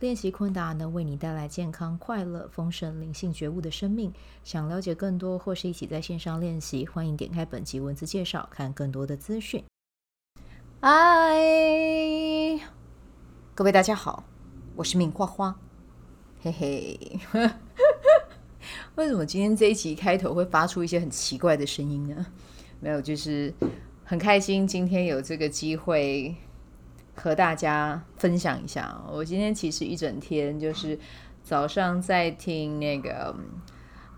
练习昆达能为你带来健康、快乐、丰盛、灵性觉悟的生命。想了解更多或是一起在线上练习，欢迎点开本集文字介绍，看更多的资讯。嗨，各位大家好，我是敏花花，嘿嘿。为什么今天这一集开头会发出一些很奇怪的声音呢？没有，就是很开心今天有这个机会。和大家分享一下，我今天其实一整天就是早上在听那个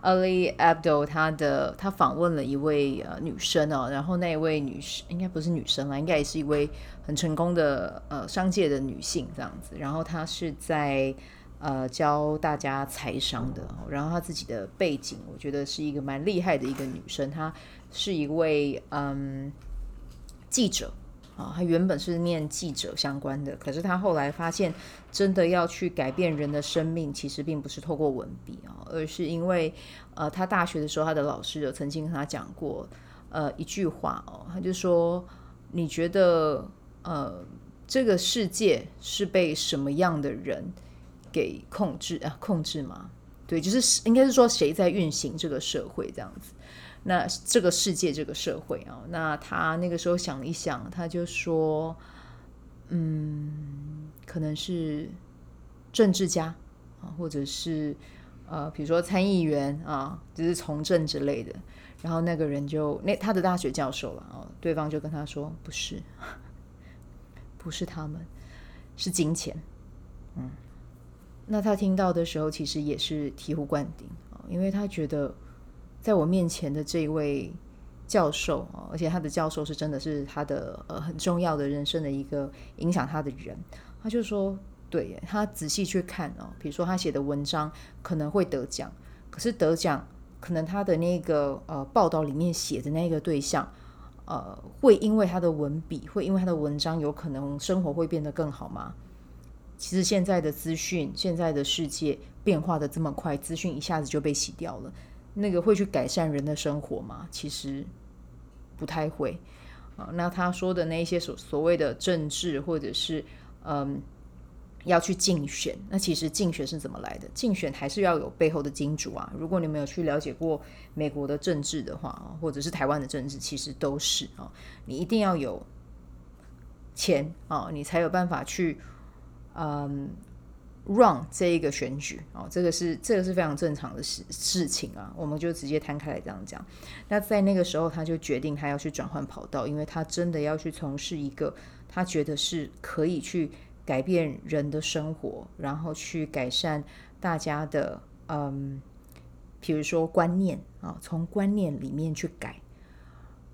Ali Abdo 他的他访问了一位呃女生哦，然后那一位女士应该不是女生啦，应该也是一位很成功的呃商界的女性这样子，然后她是在呃教大家财商的，然后她自己的背景我觉得是一个蛮厉害的一个女生，她是一位嗯记者。啊，他原本是念记者相关的，可是他后来发现，真的要去改变人的生命，其实并不是透过文笔啊，而是因为，呃，他大学的时候，他的老师有曾经跟他讲过，呃，一句话哦，他就说，你觉得，呃，这个世界是被什么样的人给控制啊？控制吗？对，就是应该是说谁在运行这个社会这样子。那这个世界，这个社会啊，那他那个时候想一想，他就说，嗯，可能是政治家啊，或者是呃，比如说参议员啊，就是从政之类的。然后那个人就那他的大学教授了哦，对方就跟他说，不是，不是他们，是金钱。嗯，那他听到的时候，其实也是醍醐灌顶，因为他觉得。在我面前的这位教授啊，而且他的教授是真的是他的呃很重要的人生的一个影响他的人，他就说，对，他仔细去看哦，比如说他写的文章可能会得奖，可是得奖可能他的那个呃报道里面写的那个对象，呃，会因为他的文笔，会因为他的文章，有可能生活会变得更好吗？其实现在的资讯，现在的世界变化的这么快，资讯一下子就被洗掉了。那个会去改善人的生活吗？其实不太会啊。那他说的那些所所谓的政治，或者是嗯要去竞选，那其实竞选是怎么来的？竞选还是要有背后的金主啊。如果你没有去了解过美国的政治的话，或者是台湾的政治，其实都是啊，你一定要有钱啊，你才有办法去嗯。Run 这一个选举哦，这个是这个是非常正常的事事情啊，我们就直接摊开来这样讲。那在那个时候，他就决定他要去转换跑道，因为他真的要去从事一个他觉得是可以去改变人的生活，然后去改善大家的嗯，比如说观念啊，从观念里面去改，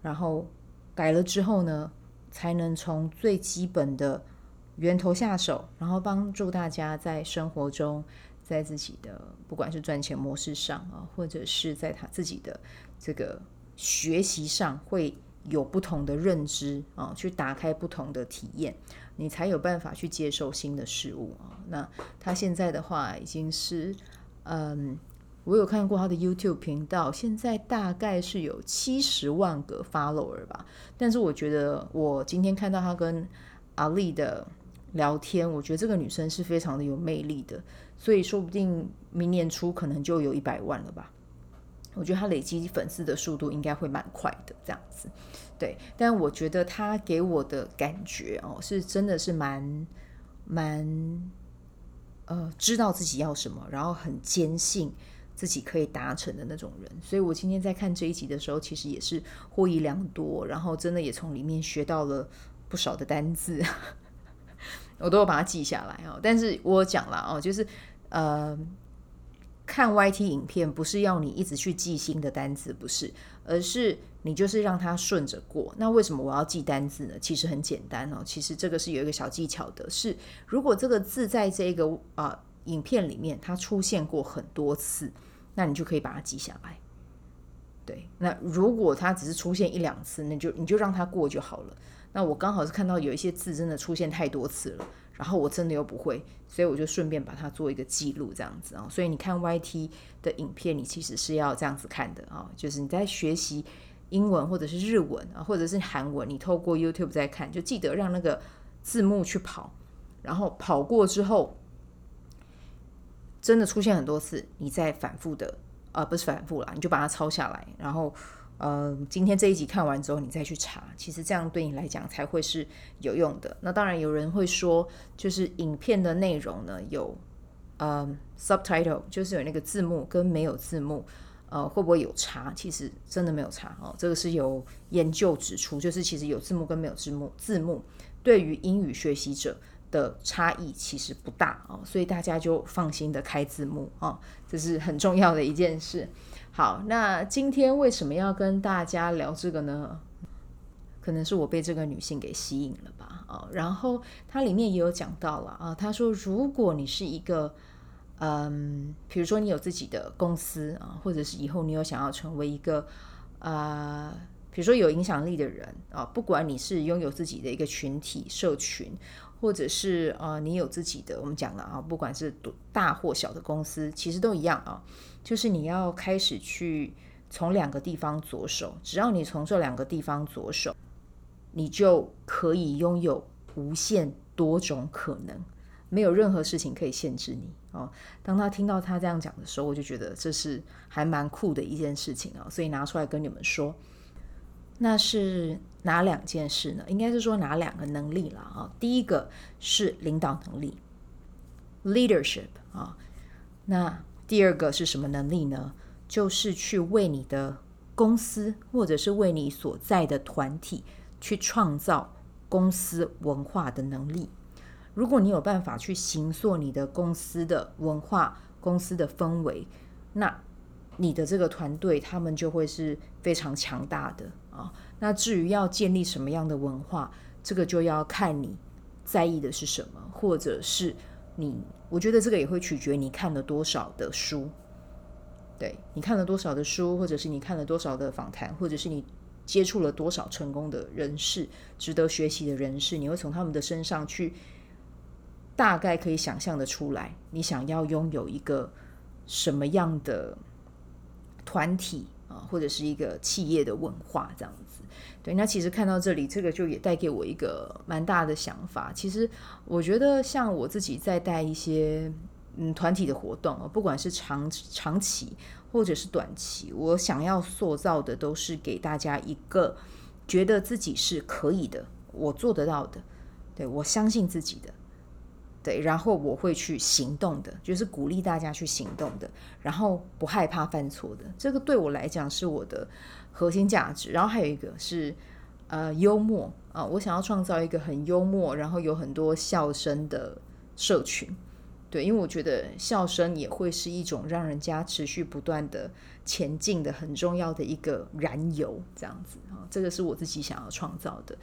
然后改了之后呢，才能从最基本的。源头下手，然后帮助大家在生活中，在自己的不管是赚钱模式上啊，或者是在他自己的这个学习上，会有不同的认知啊，去打开不同的体验，你才有办法去接受新的事物啊。那他现在的话，已经是嗯，我有看过他的 YouTube 频道，现在大概是有七十万个 follower 吧。但是我觉得，我今天看到他跟阿丽的。聊天，我觉得这个女生是非常的有魅力的，所以说不定明年初可能就有一百万了吧。我觉得她累积粉丝的速度应该会蛮快的，这样子。对，但我觉得她给我的感觉哦，是真的是蛮蛮呃，知道自己要什么，然后很坚信自己可以达成的那种人。所以我今天在看这一集的时候，其实也是获益良多，然后真的也从里面学到了不少的单字。我都有把它记下来哦，但是我讲了哦，就是呃，看 YT 影片不是要你一直去记新的单字，不是，而是你就是让它顺着过。那为什么我要记单字呢？其实很简单哦，其实这个是有一个小技巧的，是如果这个字在这个啊、呃、影片里面它出现过很多次，那你就可以把它记下来。对，那如果它只是出现一两次，那就你就让它过就好了。那我刚好是看到有一些字真的出现太多次了，然后我真的又不会，所以我就顺便把它做一个记录，这样子啊。所以你看 YT 的影片，你其实是要这样子看的啊，就是你在学习英文或者是日文啊，或者是韩文，你透过 YouTube 在看，就记得让那个字幕去跑，然后跑过之后，真的出现很多次，你再反复的，呃，不是反复啦，你就把它抄下来，然后。呃，今天这一集看完之后，你再去查，其实这样对你来讲才会是有用的。那当然，有人会说，就是影片的内容呢，有呃 subtitle，就是有那个字幕跟没有字幕，呃，会不会有差？其实真的没有差哦。这个是有研究指出，就是其实有字幕跟没有字幕，字幕对于英语学习者的差异其实不大哦，所以大家就放心的开字幕哦，这是很重要的一件事。好，那今天为什么要跟大家聊这个呢？可能是我被这个女性给吸引了吧，啊，然后它里面也有讲到了啊，她说如果你是一个，嗯，比如说你有自己的公司啊，或者是以后你有想要成为一个，啊，比如说有影响力的人啊，不管你是拥有自己的一个群体社群，或者是啊，你有自己的，我们讲了啊，不管是大或小的公司，其实都一样啊。就是你要开始去从两个地方着手，只要你从这两个地方着手，你就可以拥有无限多种可能，没有任何事情可以限制你哦。当他听到他这样讲的时候，我就觉得这是还蛮酷的一件事情啊，所以拿出来跟你们说。那是哪两件事呢？应该是说哪两个能力了啊？第一个是领导能力，leadership 啊，那。第二个是什么能力呢？就是去为你的公司或者是为你所在的团体去创造公司文化的能力。如果你有办法去形塑你的公司的文化、公司的氛围，那你的这个团队他们就会是非常强大的啊。那至于要建立什么样的文化，这个就要看你在意的是什么，或者是。你，我觉得这个也会取决你看了多少的书，对，你看了多少的书，或者是你看了多少的访谈，或者是你接触了多少成功的人士、值得学习的人士，你会从他们的身上去大概可以想象的出来，你想要拥有一个什么样的团体，或者是一个企业的文化这样子。对，那其实看到这里，这个就也带给我一个蛮大的想法。其实我觉得，像我自己在带一些嗯团体的活动，不管是长长期或者是短期，我想要塑造的都是给大家一个觉得自己是可以的，我做得到的，对，我相信自己的，对，然后我会去行动的，就是鼓励大家去行动的，然后不害怕犯错的。这个对我来讲是我的。核心价值，然后还有一个是，呃，幽默啊，我想要创造一个很幽默，然后有很多笑声的社群，对，因为我觉得笑声也会是一种让人家持续不断的前进的很重要的一个燃油，这样子啊，这个是我自己想要创造的。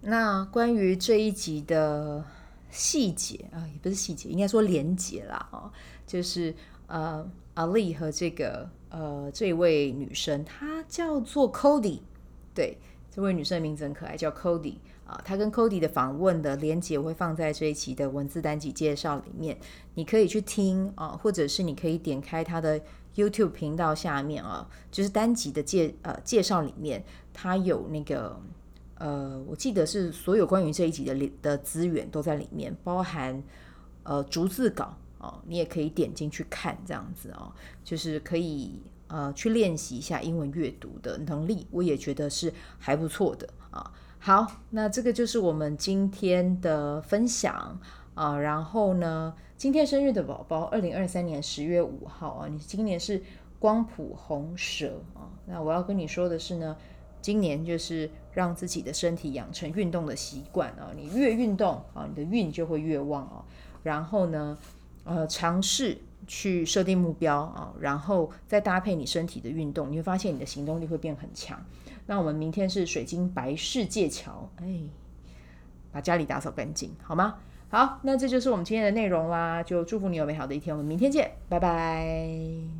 那关于这一集的细节啊，也不是细节，应该说连结啦，啊，就是呃，Ali 和这个。呃，这位女生她叫做 Cody，对，这位女生的名字很可爱，叫 Cody 啊。她跟 Cody 的访问的连结我会放在这一期的文字单集介绍里面，你可以去听啊，或者是你可以点开她的 YouTube 频道下面啊，就是单集的介呃介绍里面，它有那个呃，我记得是所有关于这一集的的资源都在里面，包含呃逐字稿。哦，你也可以点进去看，这样子哦，就是可以呃去练习一下英文阅读的能力，我也觉得是还不错的啊。好，那这个就是我们今天的分享啊。然后呢，今天生日的宝宝，二零二三年十月五号啊，你今年是光谱红蛇啊。那我要跟你说的是呢，今年就是让自己的身体养成运动的习惯啊，你越运动啊，你的运就会越旺哦。然后呢，呃，尝试去设定目标啊，然后再搭配你身体的运动，你会发现你的行动力会变很强。那我们明天是水晶白世界桥，哎，把家里打扫干净，好吗？好，那这就是我们今天的内容啦，就祝福你有美好的一天，我们明天见，拜拜。